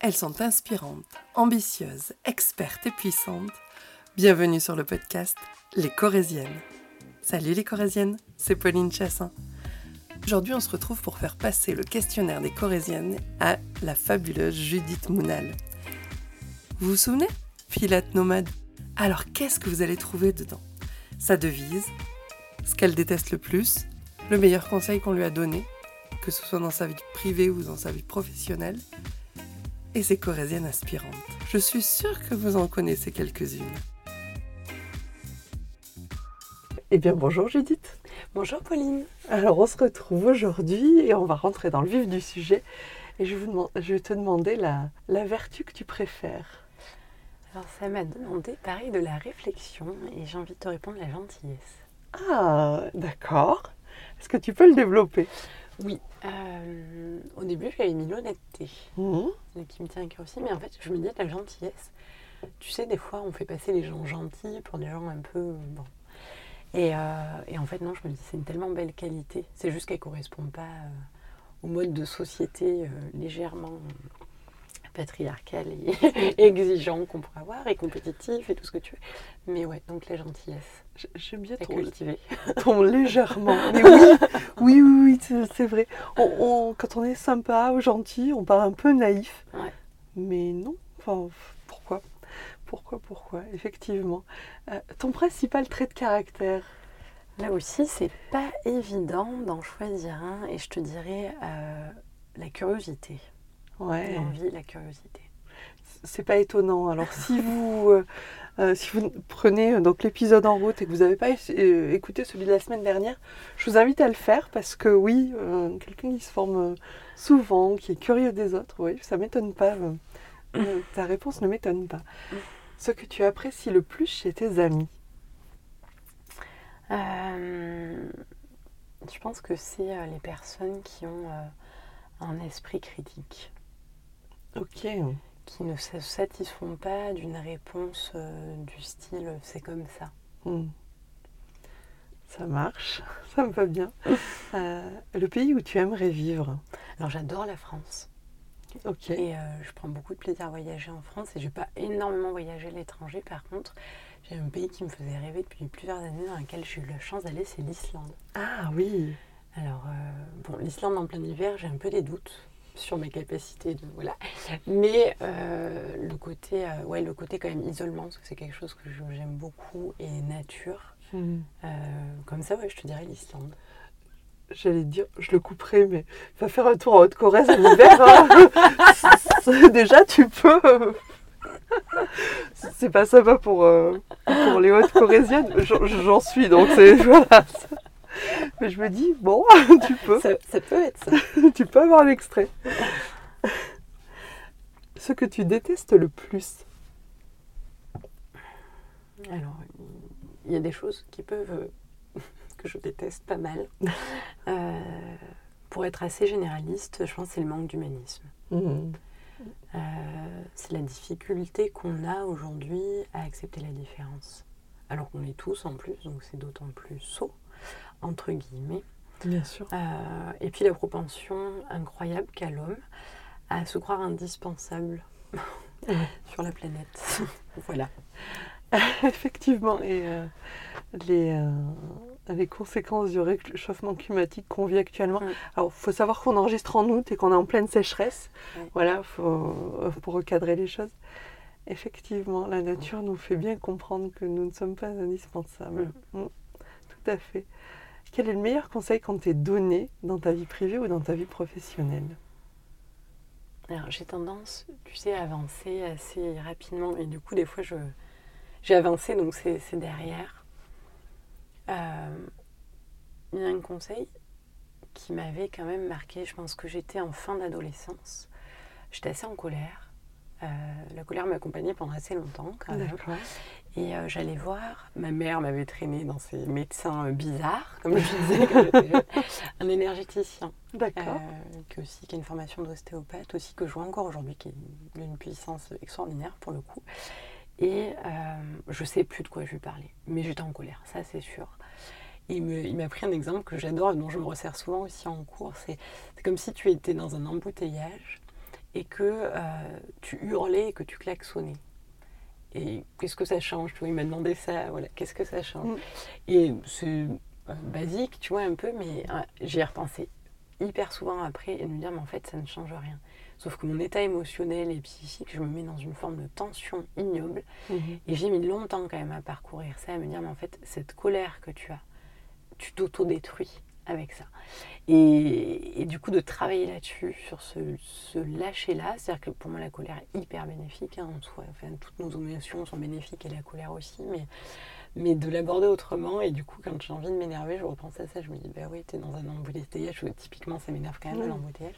Elles sont inspirantes, ambitieuses, expertes et puissantes. Bienvenue sur le podcast Les Corésiennes. Salut les Corésiennes, c'est Pauline Chassin. Aujourd'hui, on se retrouve pour faire passer le questionnaire des Corésiennes à la fabuleuse Judith Mounal. Vous vous souvenez? Pilote nomade. Alors, qu'est-ce que vous allez trouver dedans? Sa devise, ce qu'elle déteste le plus, le meilleur conseil qu'on lui a donné, que ce soit dans sa vie privée ou dans sa vie professionnelle, et ses corésiennes aspirantes. Je suis sûre que vous en connaissez quelques-unes. Eh bien, bonjour Judith. Bonjour Pauline. Alors, on se retrouve aujourd'hui et on va rentrer dans le vif du sujet. Et je, vous je vais te demander la, la vertu que tu préfères. Alors, ça m'a demandé pareil de la réflexion et j'ai envie de te répondre la gentillesse. Ah, d'accord. Est-ce que tu peux le développer? Oui. Euh, au début, j'avais mis l'honnêteté, Mhm. qui me tient à cœur aussi, mais en fait, je me dis la gentillesse. Tu sais, des fois, on fait passer les gens gentils pour des gens un peu. Bon. Et, euh, et en fait, non, je me dis, c'est une tellement belle qualité. C'est juste qu'elle ne correspond pas euh, au mode de société légèrement patriarcal et exigeant qu'on pourrait avoir, et compétitif et tout ce que tu veux. Mais ouais, donc la gentillesse, J'aime bien ton, ton légèrement. Mais oui, oui, oui, oui, c'est- vrai. On- on- quand on est sympa ou gentil, on paraît un peu naïf. Ouais. Mais non, enfin, pourquoi? Pourquoi, pourquoi? Effectivement. Euh, ton principal trait de caractère? Là aussi, c'est pas évident d'en choisir un, et je te dirais euh, la curiosité. Ouais. L'envie, la curiosité. C'est pas étonnant. Alors si vous euh, euh, si vous prenez euh, donc l'épisode en route et que vous n'avez pas écouté celui de la semaine dernière, je vous invite à le faire parce que oui, euh, quelqu'un qui se forme souvent, qui est curieux des autres, oui, ça m'étonne pas. euh, ta réponse ne m'étonne pas. Ce que tu apprécies le plus chez tes amis? Je pense que c'est les personnes qui ont un esprit critique, Ok. qui ne se satisfont pas d'une réponse euh, du style c'est comme ça. Hmm. Ça marche, ça me va bien. Euh, le pays où tu aimerais vivre. Alors j'adore la France. Ok. Et euh, je prends beaucoup de plaisir à voyager en France et je n'ai pas énormément voyagé à l'étranger. Par contre, j'ai un pays qui me faisait rêver depuis plusieurs années dans lequel j'ai eu la chance d'aller, c'est l'Islande. Ah oui. Alors, euh, bon, l'Islande en plein hiver, j'ai un peu des doutes sur mes capacités de voilà mais euh, le côté euh, ouais le côté quand même isolement parce que c'est quelque chose que j'aime beaucoup et nature Hmm. Euh, comme ça ouais je te dirais l'Islande J'allais te dire, je le couperai, mais va faire un tour en Haute-Corrèze en hiver. hein. Déjà, tu peux. C'est pas sympa pour, pour les Hautes-Corréziennes. J'en- J'en suis, donc c'est. Voilà. Mais je me dis, bon, tu peux. ça, ça peut être ça Tu peux avoir un extrait. Ce que tu détestes le plus. alors il y a des choses qui peuvent euh, que je déteste pas mal Euh, pour être assez généraliste je pense que c'est le manque d'humanisme Hmm. Euh, c'est la difficulté qu'on a aujourd'hui à accepter la différence. Alors qu'on est tous en plus, donc c'est d'autant plus saut, entre guillemets. Bien sûr. Euh, et puis la propension incroyable qu'a l'homme à se croire indispensable Ouais. sur la planète. voilà. Effectivement, et euh, les, euh, les conséquences du réchauffement climatique qu'on vit actuellement. Alors, il faut savoir qu'on enregistre en août et qu'on est en pleine sécheresse. Ouais. Voilà, faut, pour recadrer les choses. Effectivement, la nature nous fait bien comprendre que nous ne sommes pas indispensables. Mm. Tout à fait. Quel est le meilleur conseil qu'on t'ait donné dans ta vie privée ou dans ta vie professionnelle? Alors j'ai tendance, tu sais, à avancer assez rapidement. Et du coup, des fois, je, j'ai avancé, donc c'est, derrière. Euh, il y a un conseil qui m'avait quand même marqué. Je pense que j'étais en fin d'adolescence. J'étais assez en colère. Euh, la colère m'accompagnait pendant assez longtemps quand même. Et euh, j'allais voir, ma mère m'avait traîné dans ces médecins euh, bizarres, comme je disais un énergéticien D'accord. qui, aussi, qui a une formation d'ostéopathe, aussi que je vois encore aujourd'hui, qui est d'une puissance extraordinaire pour le coup. Et je sais plus de quoi je lui parlais, mais j'étais en colère, ça c'est sûr. Et il m'a pris un exemple que j'adore et dont je me resserre souvent aussi en cours. C'est comme si tu étais dans un embouteillage et que euh, tu hurlais et que tu klaxonnais. Et qu'est-ce que ça change? Tu vois, il m'a demandé ça, voilà, qu'est-ce que ça change? Mm. Et c'est euh, basique, tu vois, un peu, mais euh, j'y ai repensé hyper souvent après et de me dire, mais en fait, ça ne change rien. Sauf que mon état émotionnel et psychique, je me mets dans une forme de tension ignoble. Mhm. Et j'ai mis longtemps quand même à parcourir ça, à me dire, mais en fait, cette colère que tu as, tu t'auto-détruis avec ça. Et, et du coup, de travailler là-dessus, sur ce, ce lâcher-là, c'est-à-dire que pour moi, la colère est hyper bénéfique en soi. Enfin, toutes nos émotions sont bénéfiques et la colère aussi, mais, mais de l'aborder autrement. Et du coup, quand j'ai envie de m'énerver, je repense à ça, je me dis, bah oui, t'es dans un embouteillage, typiquement, ça m'énerve quand même Oui. l'embouteillage.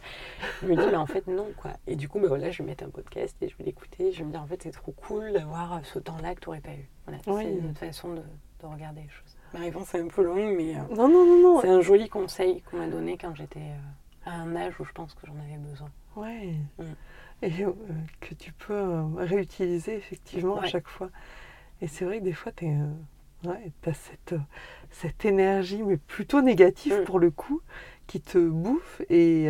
Je me dis, mais en fait, non, quoi. Et du coup, bah voilà, je vais mettre un podcast et je vais l'écouter. Je vais me dire, en fait, c'est trop cool d'avoir ce temps-là que tu n'aurais pas eu. Voilà, Oui. c'est une autre façon de, de regarder les choses. Ma réponse est un peu longue, mais euh, Non, non, non, non. c'est un joli conseil qu'on m'a donné quand j'étais euh, à un âge où je pense que j'en avais besoin. Ouais. Mm. Et euh, que tu peux réutiliser effectivement à Ouais. chaque fois. Et c'est vrai que des fois, tu as cette, cette énergie, mais plutôt négative Mm. pour le coup, qui te bouffe et,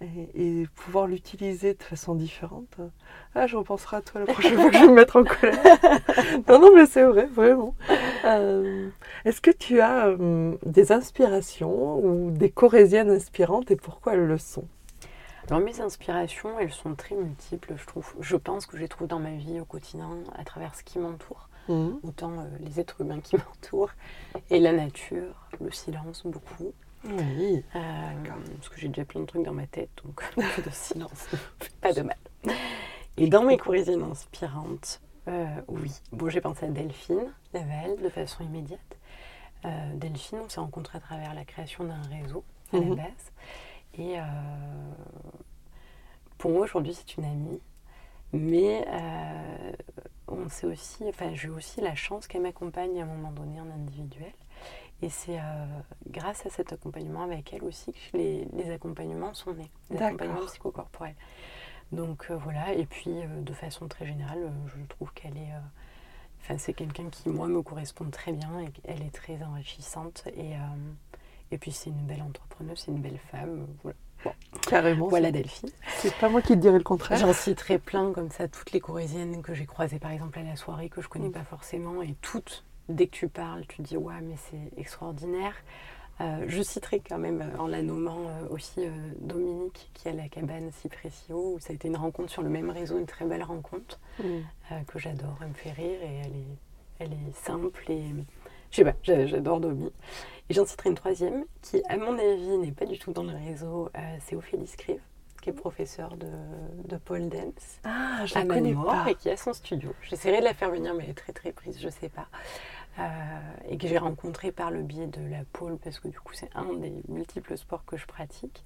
et, et pouvoir l'utiliser de façon différente. Ah, je repenserai à toi la prochaine fois que je vais me mettre en colère. non, non, mais c'est vrai, vraiment. Euh, Est-ce que tu as euh, des inspirations ou des corésiennes inspirantes et pourquoi elles le sont? Alors mes inspirations, elles sont très multiples, je trouve. Je pense que je les trouve dans ma vie au quotidien, à travers ce qui m'entoure. Mhm. Autant euh, les êtres humains qui m'entourent et la nature, le silence, beaucoup. Oui. Euh, parce que j'ai déjà plein de trucs dans ma tête, donc peu de silence, pas de mal. Et dans mes corésiennes inspirantes, euh, oui. Bon, j'ai pensé à Delphine Laval de façon immédiate. Euh, Delphine, on s'est rencontrés à travers la création d'un réseau à Mhm. la base. Et euh, pour moi, aujourd'hui, c'est une amie. Mais on sait aussi, enfin, j'ai aussi la chance qu'elle m'accompagne à un moment donné en individuel. Et c'est euh, grâce à cet accompagnement avec elle aussi que les, les accompagnements sont nés, les accompagnements psychocorporels. Donc euh, voilà, et puis euh, de façon très générale, je trouve qu'elle est. Enfin, c'est quelqu'un qui, moi, me correspond très bien et qu'elle est très enrichissante. Et, euh, et puis, c'est une belle entrepreneuse, c'est une belle femme. Voilà, Carrément. voilà Delphine. C'est pas moi qui te dirais le contraire. J'en citerai plein comme ça, toutes les corésiennes que j'ai croisées par exemple à la soirée, que je connais Mm. pas forcément, et toutes, dès que tu parles, tu te dis ouais, mais c'est extraordinaire. Euh, je citerai quand même euh, en la nommant euh, aussi euh, Dominique qui a la cabane Cypressio, où ça a été une rencontre sur le même réseau, une très belle rencontre euh, que j'adore, elle me fait rire et elle est, elle est simple et je sais pas, j'a- j'adore Domi. Et j'en citerai une troisième qui, à mon avis, n'est pas du tout dans le réseau, c'est Ophélie Scrive, qui est professeure de, de pole dance Ah, je la connais pas. et qui a son studio. J'essaierai de la faire venir, mais elle est très très prise, je sais pas. Euh, et que j'ai rencontré par le biais de la pole, parce que du coup, c'est un des multiples sports que je pratique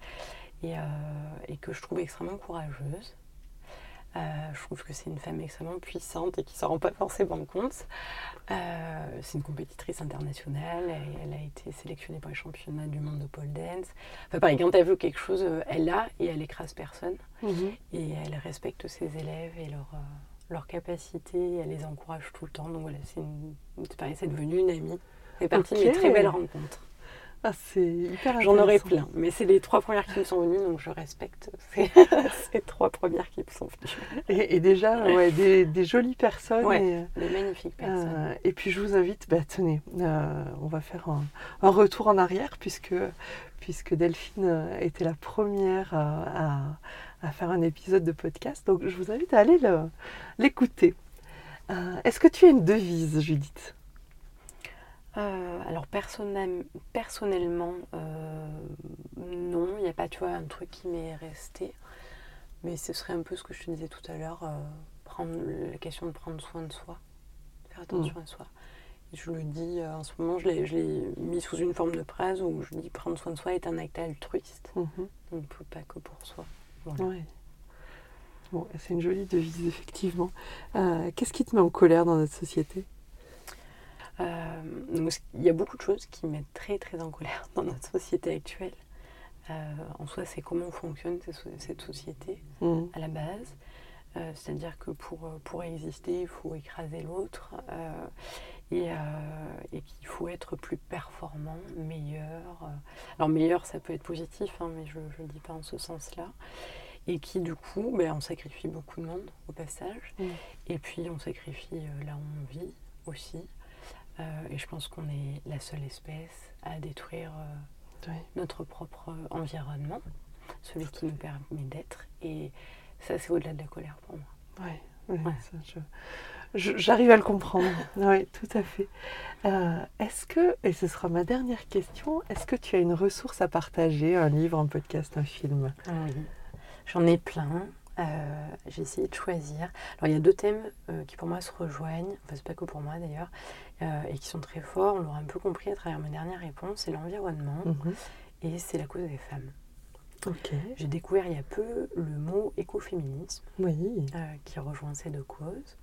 et, euh, et que je trouve extrêmement courageuse. Euh, je trouve que c'est une femme extrêmement puissante et qui s'en rend pas forcément compte. Euh, c'est une compétitrice internationale, elle, elle a été sélectionnée pour les championnats du monde de pole dance. Enfin, pareil, quand elle veut quelque chose, euh, elle l'a et elle écrase personne. Mhm. Et elle respecte ses élèves et leur, euh, leur capacité, elle les encourage tout le temps. Donc voilà, c'est une- c'est pareil, c'est devenu une amie. C'est partie de mes Ok. très belles rencontres. Ah, c'est hyper J'en aurais plein, mais c'est les trois premières qui me sont venues, donc je respecte ces, ces trois premières qui me sont venues. Et, et déjà, ouais, des, des jolies personnes. Ouais. et, Des magnifiques personnes. euh, et puis je vous invite, bah, tenez, euh, on va faire un, un retour en arrière puisque, puisque Delphine euh, était la première euh, à, à faire un épisode de podcast. Donc je vous invite à aller le- l'écouter. Euh, Est-ce que tu as une devise, Judith? Euh, alors personnel- personnellement, euh, non, il n'y a pas, tu vois, un truc qui m'est resté. Mais ce serait un peu ce que je te disais tout à l'heure, euh, prendre la question de prendre soin de soi, faire attention à soi. Et je le dis en ce moment, je l'ai mis sous une forme de phrase où je dis prendre soin de soi est un acte altruiste, Mhm. donc pas que pour soi. Voilà. Ouais. Bon, c'est une jolie devise, effectivement. Qu'est-ce qui te met en colère dans notre société? Euh, donc, il y a beaucoup de choses qui me mettent très très en colère dans notre société actuelle. Euh, en soi, c'est comment fonctionne cette so- cette société Mhm. à la base. Euh, C'est-à-dire que pour, pour exister, il faut écraser l'autre et, et qu'il faut être plus performant, meilleur. Alors meilleur, ça peut être positif, hein, mais je ne le dis pas en ce sens-là. et qui du coup, ben, on sacrifie beaucoup de monde au passage, Mm. et puis on sacrifie euh, là où on vit aussi. Euh, et je pense qu'on est la seule espèce à détruire euh, Oui. notre propre environnement, celui qui nous permet d'être. Et ça, c'est au-delà de la colère pour moi. Ouais, ouais, Ouais. j'arrive à le comprendre. oui, tout à fait. Euh, est-ce que, et ce sera ma dernière question, est-ce que tu as une ressource à partager, un livre, un podcast, un film? Ah oui, j'en ai plein. Euh, j'ai essayé de choisir. Alors il y a deux thèmes euh, qui pour moi se rejoignent, enfin c'est pas que pour moi d'ailleurs, euh, et qui sont très forts. On l'aura un peu compris à travers ma dernière réponse. C'est l'environnement Mhm. et c'est la cause des femmes. J'ai découvert il y a peu le mot écoféminisme oui. qui rejoint ces deux causes.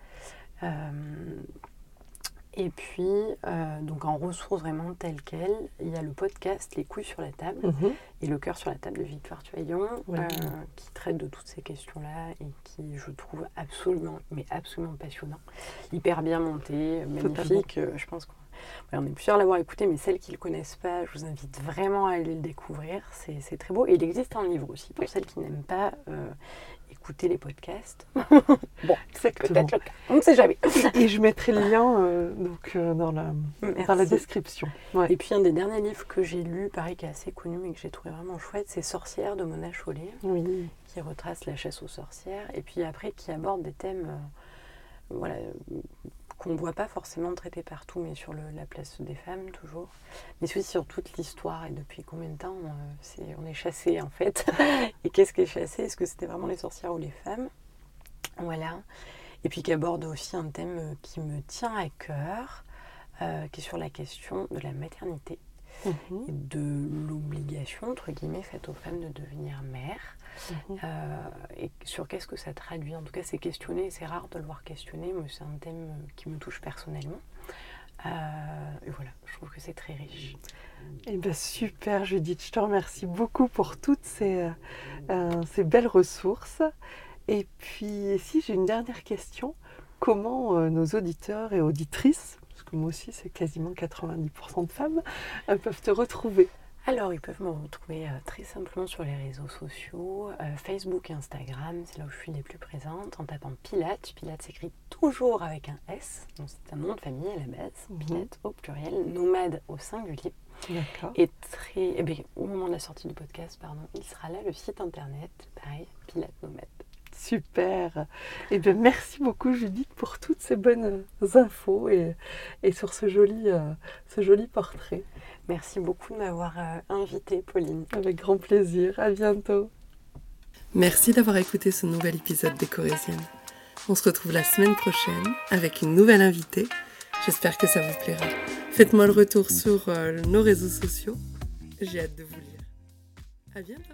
Et puis, euh, donc en ressources vraiment telles quelles, il y a le podcast Les couilles sur la table Mhm. et Le cœur sur la table de Victoire Tuaillon, euh, qui traite de toutes ces questions-là et qui, je trouve, absolument, mais absolument passionnant. Hyper bien monté, magnifique. Euh, je pense qu'on on est plusieurs à l'avoir écouté, mais celles qui ne le connaissent pas, je vous invite vraiment à aller le découvrir. C'est très beau. Et il existe en livre aussi, pour Oui. celles qui n'aiment pas écouter les podcasts. Exactement. Peut-être le cas. On ne sait jamais. Et je mettrai le lien euh, donc, euh, dans, la, dans la description. Ouais. Et puis un des derniers livres que j'ai lu, pareil, qui est assez connu, mais que j'ai trouvé vraiment chouette, c'est Sorcière de Mona Chollet. Oui. qui retrace la chasse aux sorcières et puis après qui aborde des thèmes euh, voilà, qu'on ne voit pas forcément traités partout, mais sur le- la place des femmes toujours. Mais aussi sur toute l'histoire et depuis combien de temps euh, on est chassé en fait. et qu'est-ce qui est chassé? Est-ce que c'était vraiment les sorcières ou les femmes? Voilà. Et puis qui aborde aussi un thème euh, qui me tient à cœur, euh, qui est sur la question de la maternité Mhm. et de l'obligation, entre guillemets, faite aux femmes de devenir mères. Mhm. Euh, et sur qu'est-ce que ça traduit. En tout cas, c'est questionné, c'est rare de le voir questionner, mais c'est un thème qui me touche personnellement. Euh, et voilà, je trouve que c'est très riche. Eh ben, super Judith, je te remercie beaucoup pour toutes ces, euh, ces belles ressources. Et puis, si j'ai une dernière question, comment euh, nos auditeurs et auditrices, parce que moi aussi c'est quasiment 90% de femmes, peuvent te retrouver? Alors, ils peuvent me retrouver euh, très simplement sur les réseaux sociaux, euh, Facebook et Instagram, c'est là où je suis les plus présente, en tapant Pilates. Pilates s'écrit toujours avec un S, donc c'est un nom de famille à la base. Mhm. Pilates au pluriel, nomade au singulier. D'accord. Et très, eh bien, au moment de la sortie du podcast, pardon, il sera là le site internet, pareil, Pilates Nomade. Super. Eh bien, merci beaucoup Judith pour toutes ces bonnes infos et, et sur ce joli, euh, ce joli portrait. Merci beaucoup de m'avoir euh, invitée, Pauline. Avec grand plaisir. À bientôt. Merci d'avoir écouté ce nouvel épisode des Corésiennes. On se retrouve la semaine prochaine avec une nouvelle invitée. J'espère que ça vous plaira. Faites-moi le retour sur euh, nos réseaux sociaux. J'ai hâte de vous lire. À bientôt